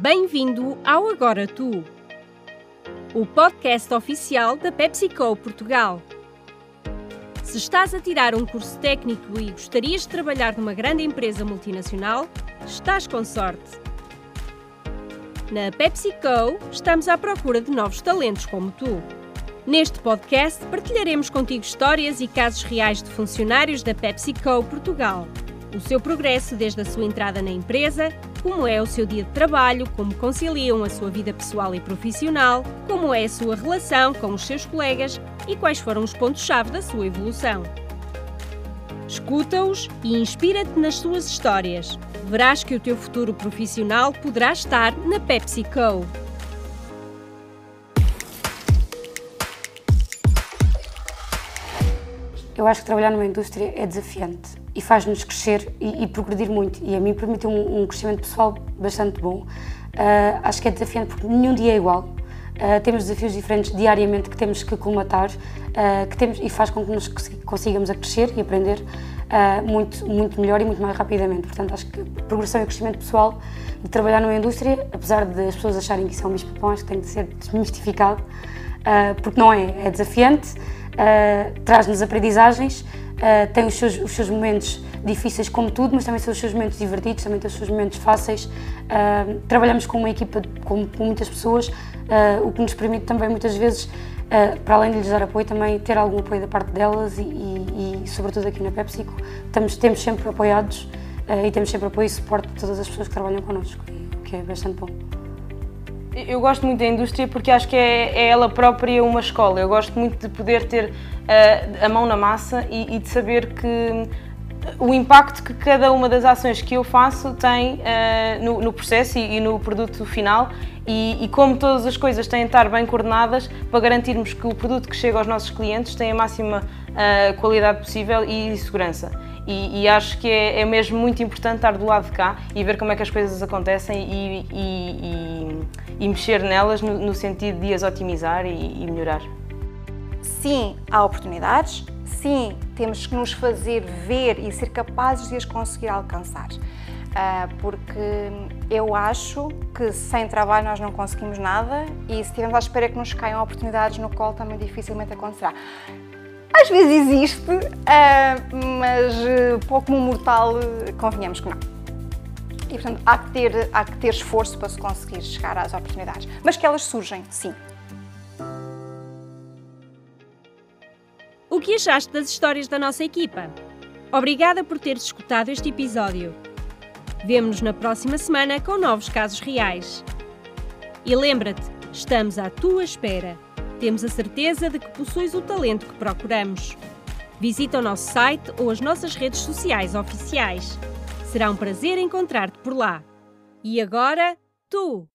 Bem-vindo ao Agora Tu, o podcast oficial da PepsiCo Portugal. Se estás a tirar um curso técnico e gostarias de trabalhar numa grande empresa multinacional, estás com sorte. Na PepsiCo, estamos à procura de novos talentos como tu. Neste podcast, partilharemos contigo histórias e casos reais de funcionários da PepsiCo Portugal. O seu progresso desde a sua entrada na empresa como é o seu dia de trabalho, como conciliam a sua vida pessoal e profissional, como é a sua relação com os seus colegas e quais foram os pontos-chave da sua evolução. Escuta-os e inspira-te nas suas histórias. Verás que o teu futuro profissional poderá estar na PepsiCo. Eu acho que trabalhar numa indústria é desafiante e faz-nos crescer e, e, progredir muito. E a mim permitiu um, um crescimento pessoal bastante bom. Uh, acho que é desafiante porque nenhum dia é igual. Uh, temos desafios diferentes diariamente que temos que colmatar uh, que temos, e faz com que nos consigamos a crescer e aprender muito, muito melhor e muito mais rapidamente. Portanto, acho que progressão e crescimento pessoal de trabalhar numa indústria, apesar de as pessoas acharem que isso é um bicho-papão, acho que tem de ser desmistificado, porque não é, é desafiante, traz-nos aprendizagens, Uh, tem os seus, os seus momentos difíceis, como tudo, mas também são os seus momentos divertidos, também tem os seus momentos fáceis. Uh, trabalhamos com uma equipa com, com muitas pessoas, uh, o que nos permite também, muitas vezes, para além de lhes dar apoio, também ter algum apoio da parte delas e, e, e sobretudo aqui na PepsiCo, estamos, temos sempre apoiados e temos sempre apoio e suporte de todas as pessoas que trabalham connosco, o que é bastante bom. Eu gosto muito da indústria porque acho que é, é ela própria uma escola. Eu gosto muito de poder ter uh, a mão na massa e, e, de saber que o impacto que cada uma das ações que eu faço tem uh, no, no, processo e, e, no produto final e, e, como todas as coisas têm de estar bem coordenadas para garantirmos que o produto que chega aos nossos clientes tem a máxima uh, qualidade possível e segurança. E, e, acho que é, é, mesmo muito importante estar do lado de cá e ver como é que as coisas acontecem e, e, e mexer nelas no, no, sentido de as otimizar e, melhorar. Sim, há oportunidades, sim, temos que nos fazer ver e ser capazes de as conseguir alcançar. Uh, porque eu acho que sem trabalho nós não conseguimos nada e se estivermos à espera que nos caiam oportunidades no colo também dificilmente acontecerá. Às vezes existe, uh, mas uh, pouco mortal, convenhamos que não. E, portanto, há que, ter, há que ter esforço para se conseguir chegar às oportunidades. Mas que elas surgem, sim. O que achaste das histórias da nossa equipa? Obrigada por teres escutado este episódio. Vemo-nos na próxima semana com novos casos reais. E lembra-te, estamos à tua espera temos a certeza de que possuis o talento que procuramos. Visita o nosso site ou as nossas redes sociais oficiais. Será um prazer encontrar-te por lá. E agora, tu!